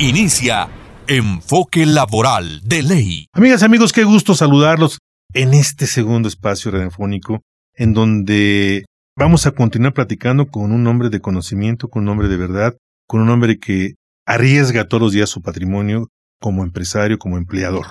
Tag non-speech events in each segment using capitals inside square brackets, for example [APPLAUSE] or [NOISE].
Inicia Enfoque Laboral de Ley. Amigas amigos, qué gusto saludarlos en este segundo espacio radiofónico en donde vamos a continuar platicando con un hombre de conocimiento, con un hombre de verdad, con un hombre que arriesga todos los días su patrimonio como empresario, como empleador.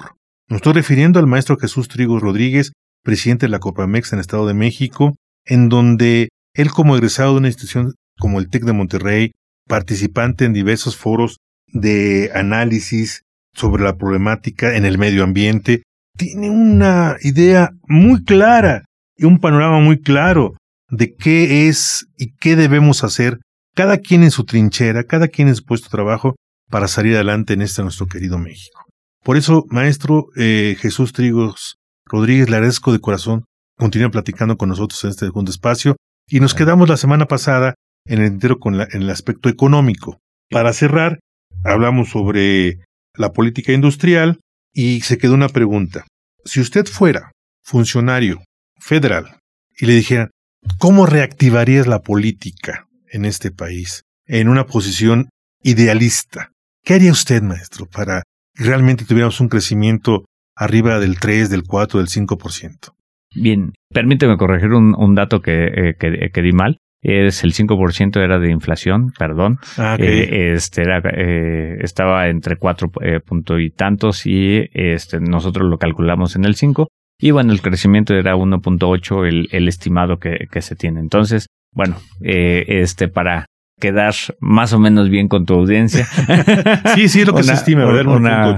Nos estoy refiriendo al maestro Jesús Trigo Rodríguez, presidente de la Copamex en el Estado de México, en donde él como egresado de una institución como el TEC de Monterrey, participante en diversos foros de análisis sobre la problemática en el medio ambiente, tiene una idea muy clara y un panorama muy claro de qué es y qué debemos hacer, cada quien en su trinchera, cada quien en su puesto de trabajo, para salir adelante en este nuestro querido México. Por eso, maestro eh, Jesús Trigos Rodríguez, le agradezco de corazón, continúa platicando con nosotros en este segundo espacio, y nos quedamos la semana pasada en el entero con en el aspecto económico. Para cerrar, hablamos sobre la política industrial y se quedó una pregunta. Si usted fuera funcionario federal y le dijeran, ¿cómo reactivarías la política en este país en una posición idealista? ¿Qué haría usted, maestro, para que realmente tuviéramos un crecimiento arriba del 3, del 4, del 5%? Bien, permíteme corregir un, dato que, eh, que di mal es el 5% era de inflación, perdón. Ah, eh, este era, eh, estaba entre cuatro eh, punto y tantos y este, nosotros lo calculamos en el 5 y bueno, el crecimiento era 1.8 el, el estimado que, que, se tiene. Entonces, bueno, este para quedar más o menos bien con tu audiencia. [LAUGHS] sí, sí, lo que se estima, una,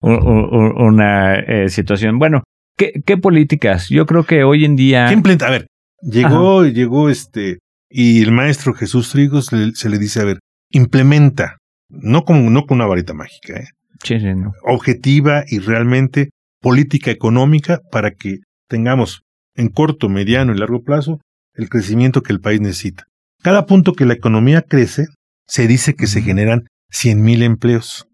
una, situación. Bueno, ¿qué, ¿qué, políticas? Yo creo que hoy en día... A ver, llegó, llegó este y el maestro Jesús Trigos se le dice, a ver, implementa, no, como, no con una varita mágica, ¿eh? sí, sí, no. objetiva y realmente política económica para que tengamos en corto, mediano y largo plazo el crecimiento que el país necesita. Cada punto que la economía crece, se dice que se generan 100 mil empleos.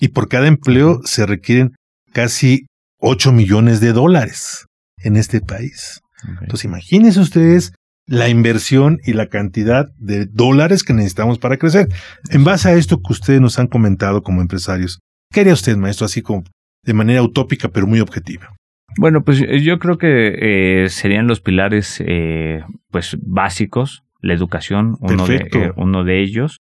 Y por cada empleo se requieren casi 8 millones de dólares en este país. Entonces imagínense ustedes la inversión y la cantidad de dólares que necesitamos para crecer. En base a esto que ustedes nos han comentado como empresarios, ¿qué haría usted, maestro, así como de manera utópica pero muy objetiva? Bueno, pues yo creo que eh, serían los pilares eh, pues básicos, la educación, uno, de, eh, uno de ellos,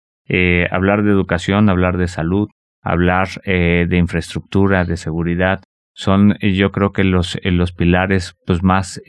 hablar de educación, hablar de salud, hablar de infraestructura, de seguridad, son yo creo que los, los pilares pues más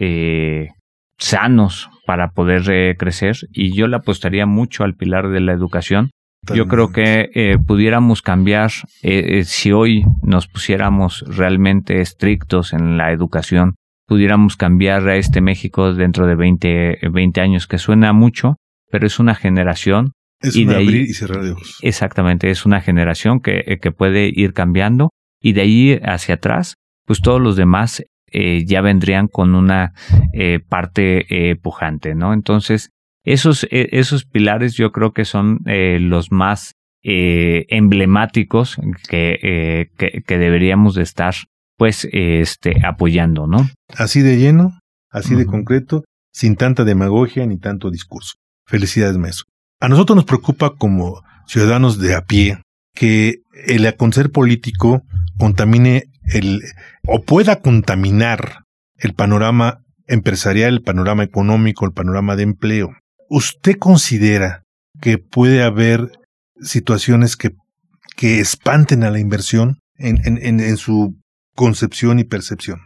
sanos para poder eh, crecer y yo le apostaría mucho al pilar de la educación. Yo creo que eh, pudiéramos cambiar eh, si hoy nos pusiéramos realmente estrictos en la educación, pudiéramos cambiar a este México dentro de 20, 20 años, que suena mucho, pero es una generación. Es y de ahí, abrir y cerrar de ojos. Exactamente, es una generación que, que puede ir cambiando y de ahí hacia atrás, pues todos los demás eh, ya vendrían con una eh, parte eh, pujante, ¿no? Entonces, esos, esos pilares yo creo que son los más emblemáticos que, que, deberíamos de estar pues este apoyando, ¿no? Así de lleno, así de concreto, sin tanta demagogia ni tanto discurso. Felicidades, maestro. A nosotros nos preocupa como ciudadanos de a pie que el acontecer político contamine el, o pueda contaminar el panorama empresarial, el panorama económico, el panorama de empleo. ¿Usted considera que puede haber situaciones que, que espanten a la inversión en, en, su concepción y percepción?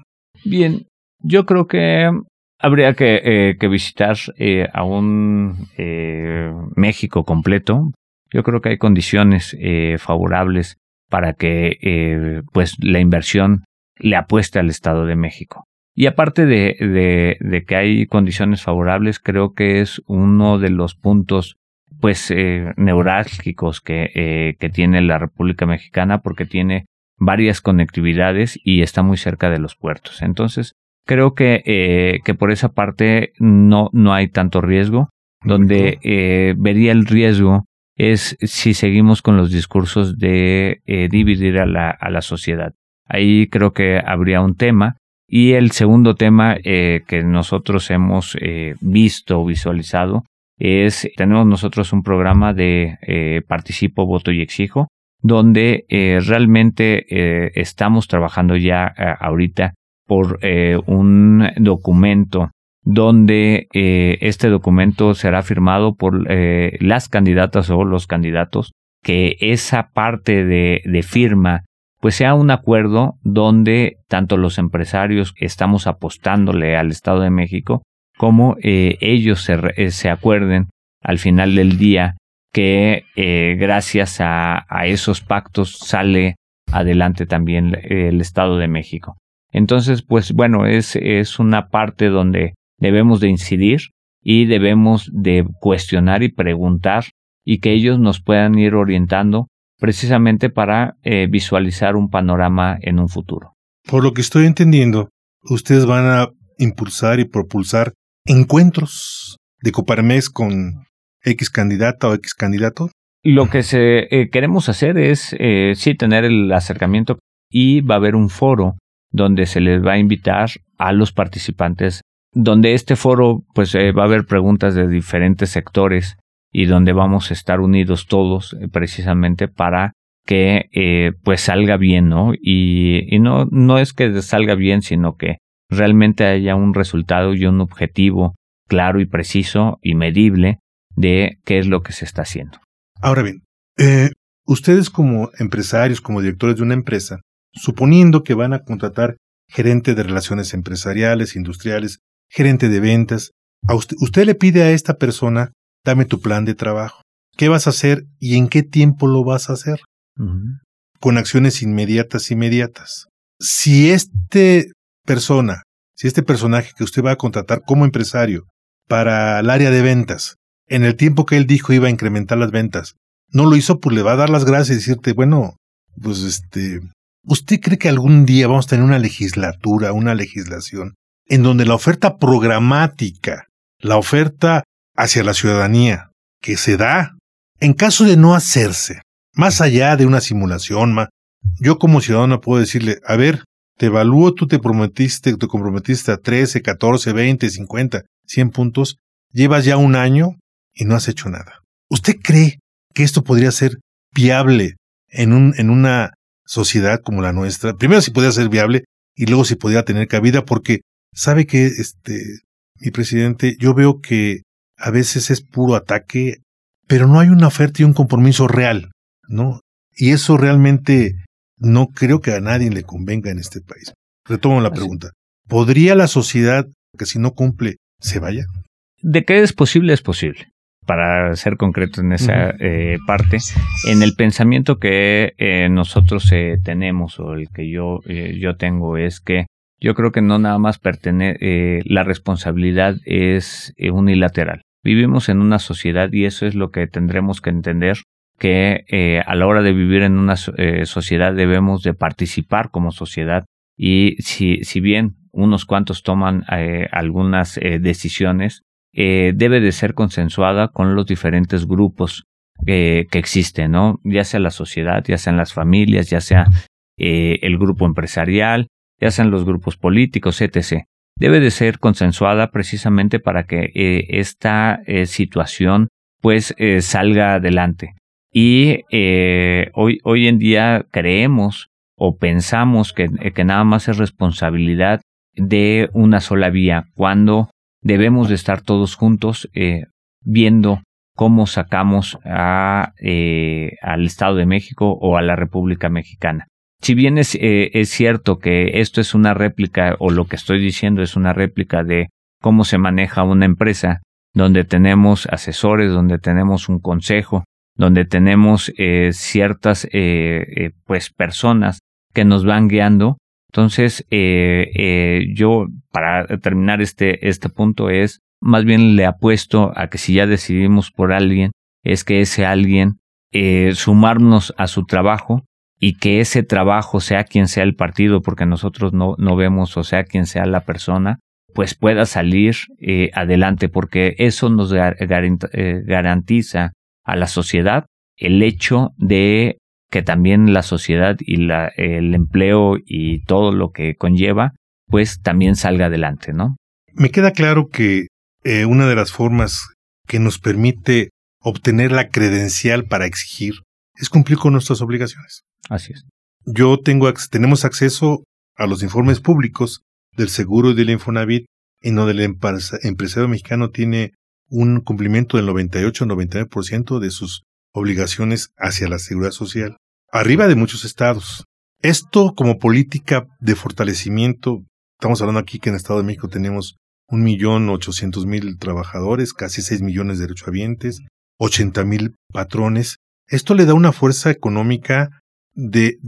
Bien, yo creo que habría que, eh, que visitar eh, a un eh, México completo. Yo creo que hay condiciones favorables para que eh, pues la inversión le apueste al Estado de México. Y aparte de, de, de, que hay condiciones favorables, creo que es uno de los puntos pues neurálgicos que, que tiene la República Mexicana porque tiene varias conectividades y está muy cerca de los puertos. Entonces, creo que, que por esa parte no, no hay tanto riesgo. Donde vería el riesgo es si seguimos con los discursos de dividir a la, a la sociedad. Ahí creo que habría un tema. Y el segundo tema eh, que nosotros hemos eh, visto o visualizado es, tenemos nosotros un programa de eh, participo, voto y exijo, donde realmente estamos trabajando ya ahorita por un documento donde este documento será firmado por las candidatas o los candidatos, que esa parte de, de firma pues sea un acuerdo donde tanto los empresarios estamos apostándole al Estado de México como eh, ellos se, eh, se, acuerden al final del día que eh, gracias a, a, esos pactos sale adelante también el Estado de México. Entonces, pues bueno, es, es una parte donde debemos de incidir y debemos de cuestionar y preguntar y que ellos nos puedan ir orientando precisamente para eh, visualizar un panorama en un futuro. Por lo que estoy entendiendo, ustedes van a impulsar y propulsar encuentros de Coparmex con X candidata o X candidato. Lo que se, eh, queremos hacer es eh, sí tener el acercamiento y va a haber un foro donde se les va a invitar a los participantes, donde este foro pues va a haber preguntas de diferentes sectores y donde vamos a estar unidos todos eh, precisamente para que eh, pues salga bien, ¿no? Y, y, no, no es que salga bien, sino que realmente haya un resultado y un objetivo claro y preciso y medible de qué es lo que se está haciendo. Ahora bien, eh, ustedes como empresarios, como directores de una empresa, suponiendo que van a contratar gerente de relaciones empresariales, industriales, gerente de ventas, a usted, usted le pide a esta persona dame tu plan de trabajo. ¿Qué vas a hacer y en qué tiempo lo vas a hacer? Con acciones inmediatas, inmediatas. Si este persona, si este personaje que usted va a contratar como empresario para el área de ventas, en el tiempo que él dijo iba a incrementar las ventas, no lo hizo, pues le va a dar las gracias y decirte, bueno, pues este, ¿usted cree que algún día vamos a tener una legislatura, una legislación, en donde la oferta programática, la oferta hacia la ciudadanía que se da en caso de no hacerse, más allá de una simulación, yo como ciudadano puedo decirle, a ver, te evalúo, tú te prometiste, te comprometiste a 13, 14, 20, 50, 100 puntos, llevas ya un año y no has hecho nada. ¿Usted cree que esto podría ser viable en, en una sociedad como la nuestra? Primero si podría ser viable y luego si podría tener cabida, porque sabe que, este, mi presidente, yo veo que a veces es puro ataque, pero no hay una oferta y un compromiso real, ¿no? Y eso realmente no creo que a nadie le convenga en este país. Retomo la pregunta. ¿Podría la sociedad, que si no cumple, se vaya? De qué es posible, es posible. Para ser concreto en esa eh, parte, en el pensamiento que eh, nosotros eh, tenemos o el que yo, yo tengo es que yo creo que no nada más pertenece, eh, la responsabilidad es eh, unilateral. Vivimos en una sociedad y eso es lo que tendremos que entender que eh, a la hora de vivir en una sociedad debemos de participar como sociedad y si, si bien unos cuantos toman algunas decisiones, debe de ser consensuada con los diferentes grupos que existen, ¿no? Ya sea la sociedad, ya sean las familias, ya sea el grupo empresarial, ya sean los grupos políticos, etc. Debe de ser consensuada precisamente para que eh, esta eh, situación pues eh, salga adelante. Y hoy, hoy en día creemos o pensamos que, que nada más es responsabilidad de una sola vía, cuando debemos de estar todos juntos viendo cómo sacamos a, al Estado de México o a la República Mexicana si bien es, eh, es cierto que esto es una réplica o lo que estoy diciendo es una réplica de cómo se maneja una empresa, donde tenemos asesores, donde tenemos un consejo, donde tenemos eh, ciertas eh, pues personas que nos van guiando. Entonces, yo para terminar este, este punto es, más bien le apuesto a que si ya decidimos por alguien, es que ese alguien eh, sumarnos a su trabajo y que ese trabajo, sea quien sea el partido, porque nosotros no, no vemos, o sea quien sea la persona, pues pueda salir eh, adelante, porque eso nos eh, garantiza a la sociedad el hecho de que también la sociedad y la, el empleo y todo lo que conlleva, pues también salga adelante, ¿no? Me queda claro que eh, una de las formas que nos permite obtener la credencial para exigir es cumplir con nuestras obligaciones. Así es. Yo tengo, tenemos acceso a los informes públicos del seguro y del Infonavit, en donde el empresario mexicano tiene un cumplimiento del 98-99% de sus obligaciones hacia la seguridad social, arriba de muchos estados. Esto como política de fortalecimiento, estamos hablando aquí que en el Estado de México tenemos un millón ochocientos mil trabajadores, casi seis millones de derechohabientes, ochenta mil patrones. Esto le da una fuerza económica de,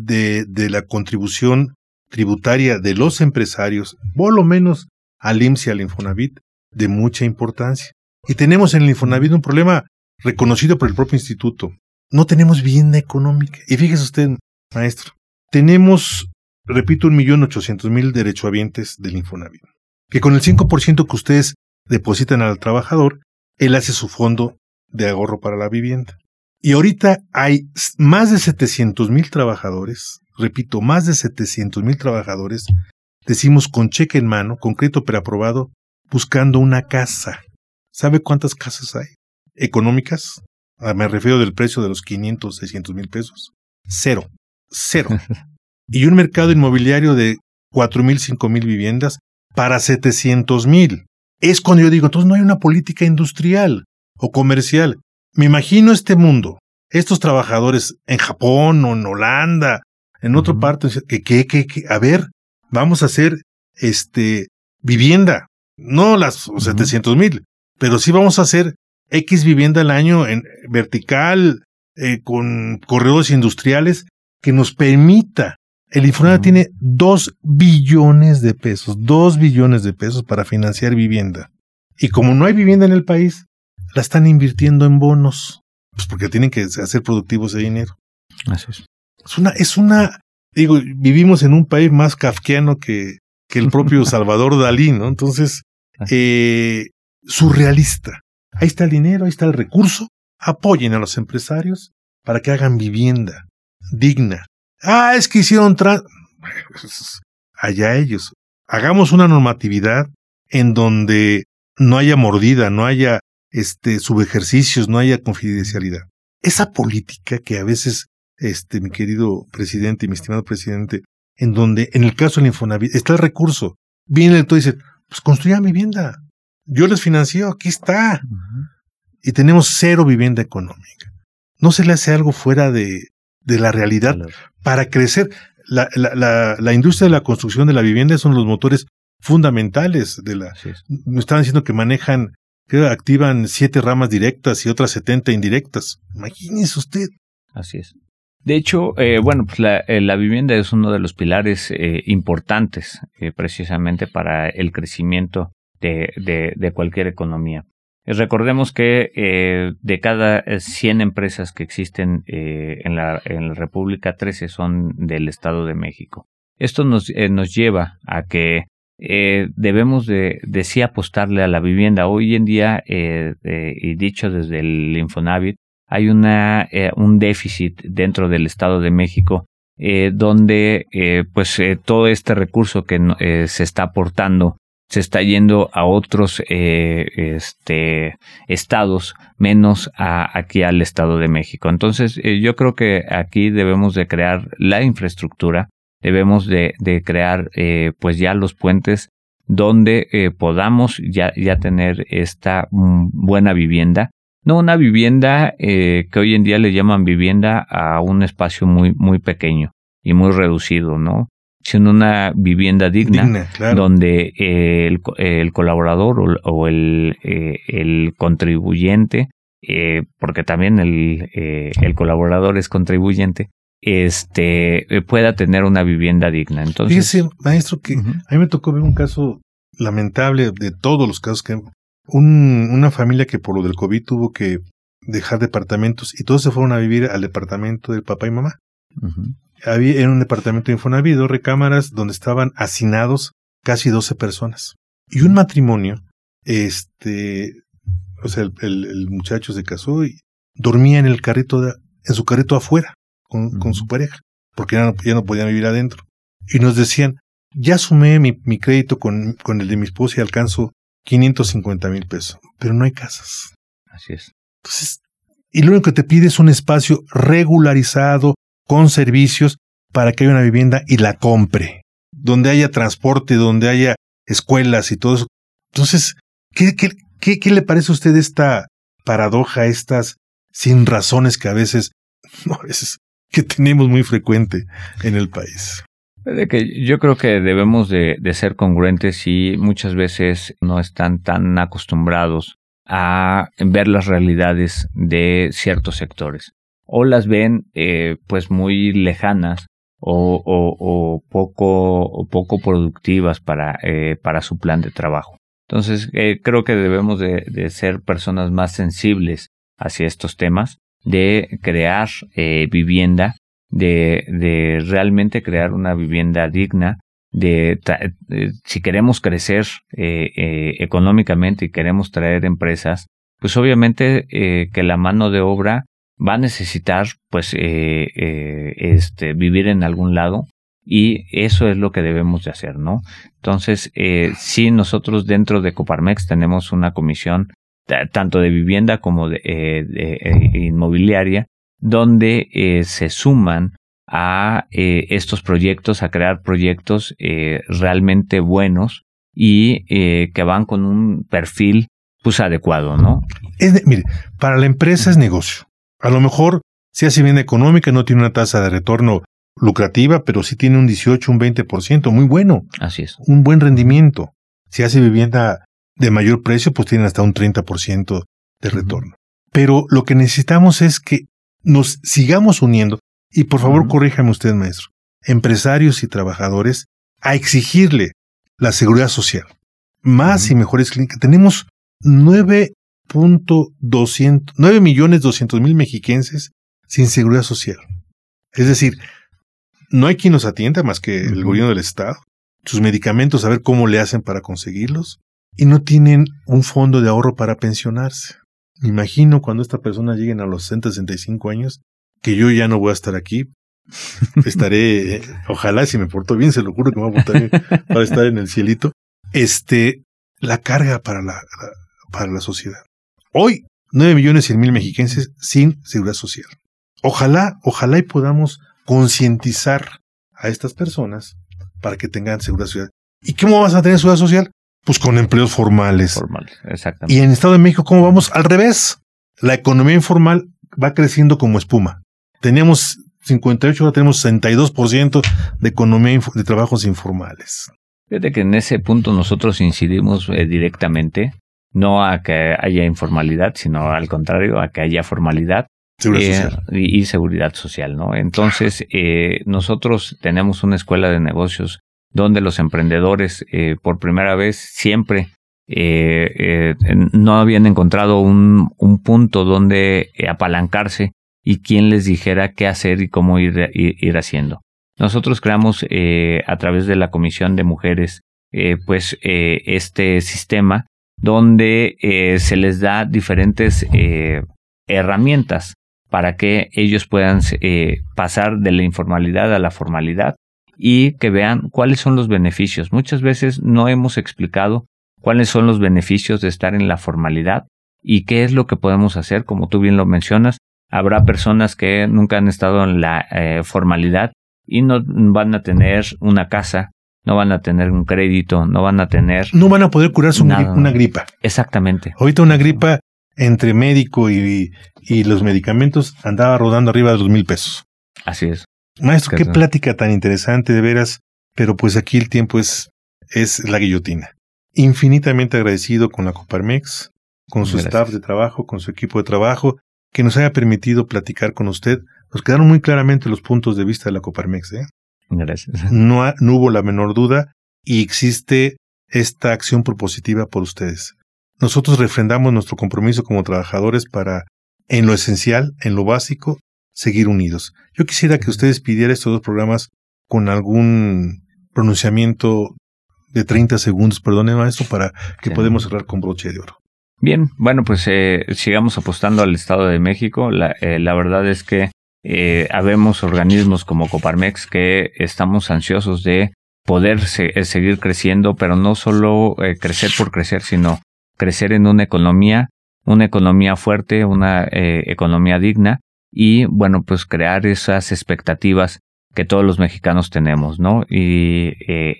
la contribución tributaria de los empresarios, por lo menos al IMSS y al Infonavit, de mucha importancia. Y tenemos en el Infonavit un problema reconocido por el propio instituto. No tenemos vivienda económica. Y fíjese usted, maestro, tenemos, repito, un millón ochocientos mil derechohabientes del Infonavit. Que con el 5% que ustedes depositan al trabajador, él hace su fondo de ahorro para la vivienda. Y ahorita hay más de 700 mil trabajadores, repito, más de 700 mil trabajadores, decimos con cheque en mano, con crédito preaprobado, buscando una casa. ¿Sabe cuántas casas hay? Económicas, ah, me refiero del precio de los 500, 600 mil pesos. Cero, cero. [LAUGHS] y un mercado inmobiliario de 4 mil, 5 mil viviendas para 700 mil. Es cuando yo digo, entonces no hay una política industrial o comercial. Me imagino este mundo, estos trabajadores en Japón o en Holanda, en otra parte, que, que, que, a ver, vamos a hacer este vivienda, no las 700 mil, pero sí vamos a hacer X vivienda al año en vertical, eh, con corredores industriales, que nos permita. El Infonavit tiene dos billones de pesos, dos billones de pesos para financiar vivienda. Y como no hay vivienda en el país, la están invirtiendo en bonos, pues porque tienen que hacer productivos de dinero. Así es. Es una, es una, digo, vivimos en un país más kafkiano que, que el propio [LAUGHS] Salvador Dalí, ¿no? Entonces, eh, surrealista. Ahí está el dinero, ahí está el recurso. Apoyen a los empresarios para que hagan vivienda digna. Ah, es que hicieron tra allá ellos. Hagamos una normatividad en donde no haya mordida, no haya este, subejercicios, no haya confidencialidad. Esa política que a veces, este, mi querido presidente y mi estimado presidente, en donde en el caso del Infonavit está el recurso, viene el todo y dice, pues construyan vivienda. Yo les financio, aquí está. Y tenemos cero vivienda económica. ¿No se le hace algo fuera de, de la realidad para crecer? La, la, la, la, industria de la construcción de la vivienda son los motores fundamentales de la. Me estaban diciendo que manejan que activan siete ramas directas y otras setenta indirectas. Imagínese usted. Así es. De hecho, eh, bueno, pues la, eh, la, vivienda es uno de los pilares eh, importantes eh, precisamente para el crecimiento de, cualquier economía. Recordemos que de cada 100 empresas que existen en, la, en la República, 13 son del Estado de México. Esto nos, nos lleva a que eh, debemos de, de, sí apostarle a la vivienda. Hoy en día, eh, eh, y dicho desde el Infonavit, hay una, un déficit dentro del Estado de México donde pues todo este recurso que se está aportando se está yendo a otros este, estados menos a, aquí al Estado de México. Entonces yo creo que aquí debemos de crear la infraestructura debemos de, de crear eh, pues ya los puentes donde eh, podamos ya, ya tener esta mm, buena vivienda. No una vivienda eh, que hoy en día le llaman vivienda a un espacio muy, muy pequeño y muy reducido, ¿no? Sino una vivienda digna, donde el, el, colaborador o, o el, el, contribuyente, porque también el, el colaborador es contribuyente, este, eh, pueda tener una vivienda digna. Entonces, Fíjese, maestro, que a mí me tocó ver un caso lamentable de todos los casos que un, una familia que por lo del COVID tuvo que dejar departamentos y todos se fueron a vivir al departamento del papá y mamá. Había en un departamento de Infonavit dos recámaras donde estaban hacinados casi 12 personas. Y un matrimonio, este, o sea, el, muchacho se casó y dormía en el carrito, de, en su carrito afuera con, con su pareja, porque ya no, ya no podían vivir adentro. Y nos decían, ya sumé mi, mi crédito con, con el de mi esposa y alcanzo 550 mil pesos, pero no hay casas. Así es. Entonces, y lo único que te pide es un espacio regularizado, con servicios, para que haya una vivienda y la compre, donde haya transporte, donde haya escuelas y todo eso. Entonces, ¿qué, qué, qué, qué le parece a usted esta paradoja, estas sin razones que a veces, [LAUGHS] no, a veces que tenemos muy frecuente en el país? Yo creo que debemos de, ser congruentes y muchas veces no están tan acostumbrados a ver las realidades de ciertos sectores o las ven eh, pues muy lejanas o, poco o poco productivas para, eh, para su plan de trabajo. Entonces eh, creo que debemos de, de, ser personas más sensibles hacia estos temas, de crear eh, vivienda de, de realmente crear una vivienda digna, de, si queremos crecer eh, eh, económicamente y queremos traer empresas, pues obviamente eh, que la mano de obra va a necesitar pues eh, eh, este vivir en algún lado y eso es lo que debemos de hacer, ¿no? Entonces, eh, si nosotros dentro de Coparmex tenemos una comisión tanto de vivienda como de, eh, de inmobiliaria donde eh, se suman a eh, estos proyectos, a crear proyectos eh, realmente buenos y eh, que van con un perfil pues adecuado, ¿no? Es mire, para la empresa es negocio. A lo mejor si hace bien económica, no tiene una tasa de retorno lucrativa, pero sí tiene un 18, un 20%, muy bueno. Así es. Un buen rendimiento. Si hace vivienda de mayor precio, pues tiene hasta un 30% de retorno. Uh -huh. Pero lo que necesitamos es que nos sigamos uniendo, y por favor uh -huh. corríjame usted, maestro, empresarios y trabajadores, a exigirle la seguridad social. Más uh -huh. y mejores clínicas. Tenemos 9.200, 9 millones 200 mil mexiquenses sin seguridad social. Es decir, no hay quien los atienda más que el gobierno del Estado. Sus medicamentos, a ver cómo le hacen para conseguirlos. Y no tienen un fondo de ahorro para pensionarse. Me imagino cuando estas personas lleguen a los 60, 65 años, que yo ya no voy a estar aquí. [LAUGHS] Estaré, eh, ojalá si me porto bien, se lo juro que me voy a portar bien [LAUGHS] para estar en el cielito. Este, la carga para la, la para la sociedad. Hoy, 9 millones 100 mil mexiquenses sin seguridad social. Ojalá, ojalá y podamos concientizar a estas personas para que tengan seguridad social. ¿Y cómo vas a tener seguridad social? Pues con empleos formales. Formales, exactamente. Y en el Estado de México, ¿cómo vamos? Al revés. La economía informal va creciendo como espuma. Teníamos 58, ahora tenemos 62% de economía de trabajos informales. Fíjate que en ese punto nosotros incidimos eh, directamente, no a que haya informalidad, sino al contrario, a que haya formalidad seguridad eh, y, y, seguridad social, ¿no? Entonces, eh, nosotros tenemos una escuela de negocios donde los emprendedores eh, por primera vez siempre eh, eh, no habían encontrado un, un punto donde apalancarse y quien les dijera qué hacer y cómo ir, haciendo. Nosotros creamos a través de la Comisión de Mujeres pues este sistema donde se les da diferentes herramientas para que ellos puedan pasar de la informalidad a la formalidad y que vean cuáles son los beneficios. Muchas veces no hemos explicado cuáles son los beneficios de estar en la formalidad y qué es lo que podemos hacer, como tú bien lo mencionas. Habrá personas que nunca han estado en la eh, formalidad y no van a tener una casa, no van a tener un crédito, no van a tener... No van a poder curarse una gripa. Exactamente. Ahorita una gripa entre médico y, y los medicamentos andaba rodando arriba de los mil pesos. Así es. Maestro, qué plática tan interesante, de veras, pero pues aquí el tiempo es, es la guillotina. Infinitamente agradecido con la Coparmex, con su Gracias. staff de trabajo, con su equipo de trabajo, que nos haya permitido platicar con usted. Nos quedaron muy claramente los puntos de vista de la Coparmex. ¿eh? Gracias. No, ha, no hubo la menor duda y existe esta acción propositiva por ustedes. Nosotros refrendamos nuestro compromiso como trabajadores para en lo esencial, en lo básico, seguir unidos. Yo quisiera que ustedes pidieran estos dos programas con algún pronunciamiento de 30 segundos, perdone maestro, para que podamos cerrar con broche de oro. Bien, bueno, pues eh, sigamos apostando al Estado de México. La, eh, la verdad es que eh, habemos organismos como Coparmex que estamos ansiosos de poder eh, seguir creciendo, pero no solo crecer por crecer, sino crecer en una economía, una economía fuerte, una economía digna y, bueno, pues crear esas expectativas que todos los mexicanos tenemos, ¿no? Y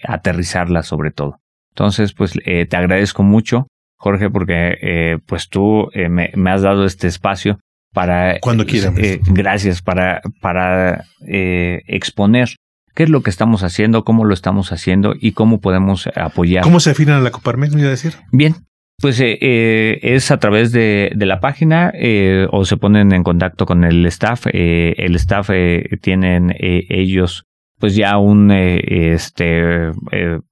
aterrizarlas sobre todo. Entonces, pues te agradezco mucho Jorge, porque eh, pues tú eh, me, has dado este espacio para... Cuando quieras. Eh, gracias, para, para exponer qué es lo que estamos haciendo, cómo lo estamos haciendo y cómo podemos apoyar. ¿Cómo se afinan a la Coparmex, me iba a decir? Bien, pues es a través de, de la página o se ponen en contacto con el staff. el staff tienen ellos pues ya un este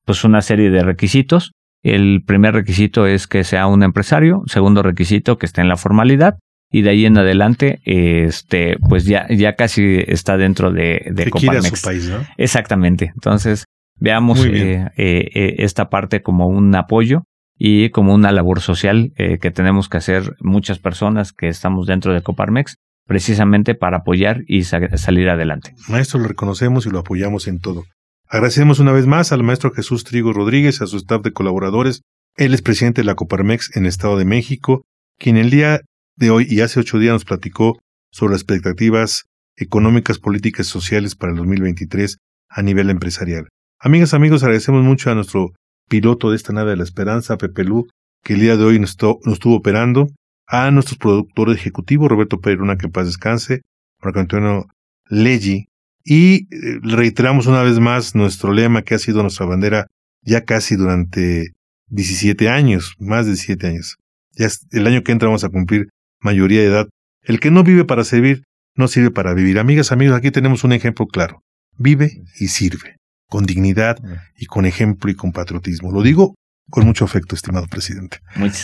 pues una serie de requisitos el primer requisito es que sea un empresario, segundo requisito que esté en la formalidad y de ahí en adelante, este, pues ya, ya casi está dentro de, de Coparmex. Su país, ¿no? Exactamente. Entonces, veamos eh, eh, eh, esta parte como un apoyo y como una labor social que tenemos que hacer muchas personas que estamos dentro de Coparmex precisamente para apoyar y salir adelante. Maestro, lo reconocemos y lo apoyamos en todo. Agradecemos una vez más al maestro Jesús Trigo Rodríguez a su staff de colaboradores. Él es presidente de la Coparmex en el Estado de México, quien el día de hoy y hace ocho días nos platicó sobre las expectativas económicas, políticas y sociales para el 2023 a nivel empresarial. Amigas, amigos, agradecemos mucho a nuestro piloto de esta nave de la esperanza, Pepe Lu, que el día de hoy nos, estuvo operando, a nuestros productores ejecutivos, Roberto Peruna, que paz descanse, Marco Antonio Leggi, y eh, reiteramos una vez más nuestro lema que ha sido nuestra bandera ya casi durante 17 años, más de 17 años. Ya el año que entra vamos a cumplir mayoría de edad. El que no vive para servir, no sirve para vivir. Amigas, amigos, aquí tenemos un ejemplo claro. Vive y sirve, con dignidad y con ejemplo y con patriotismo. Lo digo con mucho afecto, estimado presidente.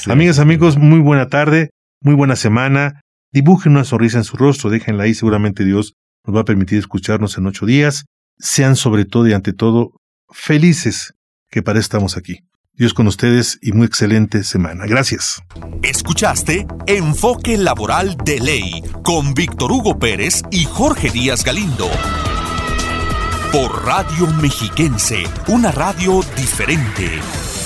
Amigas, amigos, muy buena tarde, muy buena semana. Dibujen una sonrisa en su rostro, déjenla ahí, seguramente Dios nos va a permitir escucharnos en ocho días. Sean sobre todo y ante todo felices, que para estamos aquí. Dios con ustedes y muy excelente semana. Gracias. Escuchaste Enfoque Laboral de Ley con Víctor Hugo Pérez y Jorge Díaz Galindo. Por Radio Mexiquense, una radio diferente.